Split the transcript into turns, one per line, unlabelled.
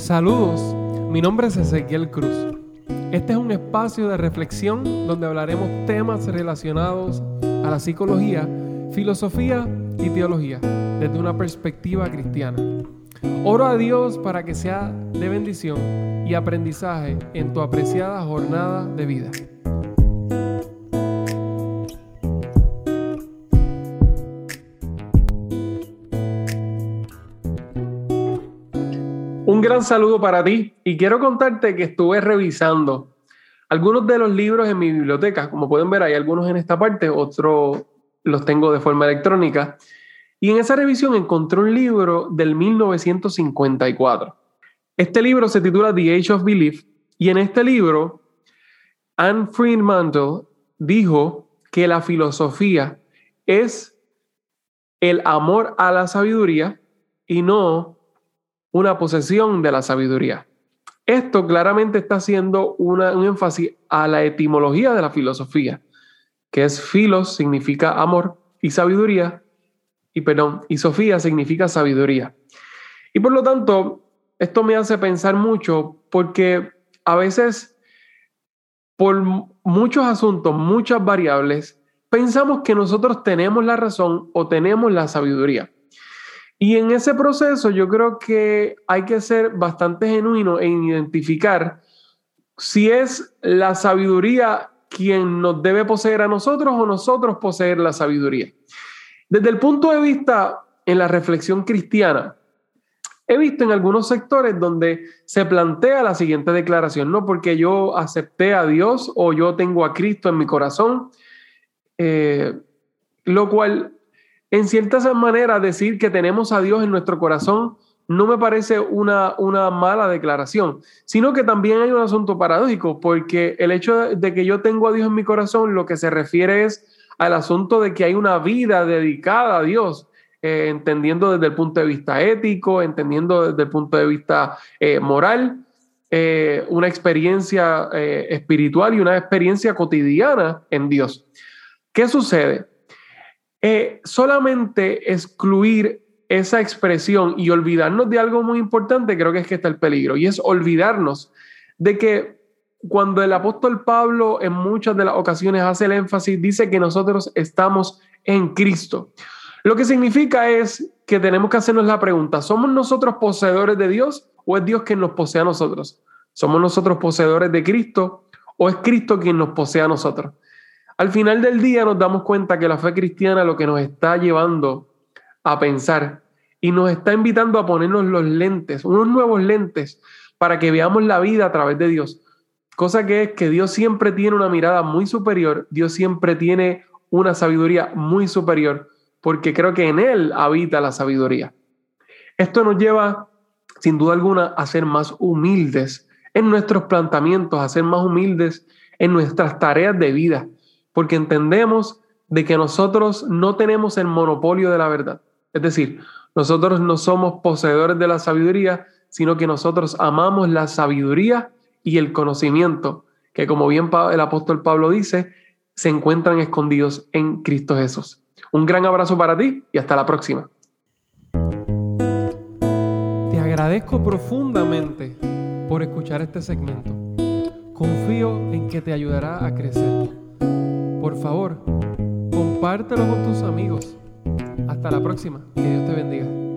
Saludos, mi nombre es Ezequiel Cruz. Este es un espacio de reflexión donde hablaremos temas relacionados a la psicología, filosofía y teología desde una perspectiva cristiana. Oro a Dios para que sea de bendición y aprendizaje en tu apreciada jornada de vida. Un gran saludo para ti y quiero contarte que estuve revisando algunos de los libros en mi biblioteca. Como pueden ver, hay algunos en esta parte, otros los tengo de forma electrónica. Y en esa revisión encontré un libro del 1954. Este libro se titula The Age of Belief y en este libro Anne Fremantle dijo que la filosofía es el amor a la sabiduría y no una posesión de la sabiduría. Esto claramente está haciendo un énfasis a la etimología de la filosofía, que es filos significa amor y sabiduría, y perdón, y sofía significa sabiduría. Y por lo tanto, esto me hace pensar mucho porque a veces por muchos asuntos, muchas variables, pensamos que nosotros tenemos la razón o tenemos la sabiduría. Y en ese proceso yo creo que hay que ser bastante genuino en identificar si es la sabiduría quien nos debe poseer a nosotros o nosotros poseer la sabiduría. Desde el punto de vista en la reflexión cristiana, he visto en algunos sectores donde se plantea la siguiente declaración, no porque yo acepté a Dios o yo tengo a Cristo en mi corazón, eh, lo cual en cierta manera decir que tenemos a Dios en nuestro corazón no me parece una, una mala declaración, sino que también hay un asunto paradójico, porque el hecho de que yo tengo a Dios en mi corazón lo que se refiere es al asunto de que hay una vida dedicada a Dios, eh, entendiendo desde el punto de vista ético, entendiendo desde el punto de vista eh, moral, eh, una experiencia espiritual y una experiencia cotidiana en Dios. ¿Qué sucede? Eh, solamente excluir esa expresión y olvidarnos de algo muy importante, creo que es que está el peligro, y es olvidarnos de que cuando el apóstol Pablo en muchas de las ocasiones hace el énfasis, dice que nosotros estamos en Cristo. Lo que significa es que tenemos que hacernos la pregunta, ¿somos nosotros poseedores de Dios o es Dios quien nos posee a nosotros? ¿Somos nosotros poseedores de Cristo o es Cristo quien nos posee a nosotros? Al final del día nos damos cuenta que la fe cristiana lo que nos está llevando a pensar y nos está invitando a ponernos los lentes, unos nuevos lentes, para que veamos la vida a través de Dios. Cosa que es que Dios siempre tiene una mirada muy superior, Dios siempre tiene una sabiduría muy superior, porque creo que en Él habita la sabiduría. Esto nos lleva, sin duda alguna, a ser más humildes en nuestros planteamientos, a ser más humildes en nuestras tareas de vida porque entendemos de que nosotros no tenemos el monopolio de la verdad. Es decir, nosotros no somos poseedores de la sabiduría, sino que nosotros amamos la sabiduría y el conocimiento, que como bien el apóstol Pablo dice, se encuentran escondidos en Cristo Jesús. Un gran abrazo para ti y hasta la próxima. Te agradezco profundamente por escuchar este segmento. Confío en que te ayudará a crecer favor, compártelo con tus amigos. Hasta la próxima. Que Dios te bendiga.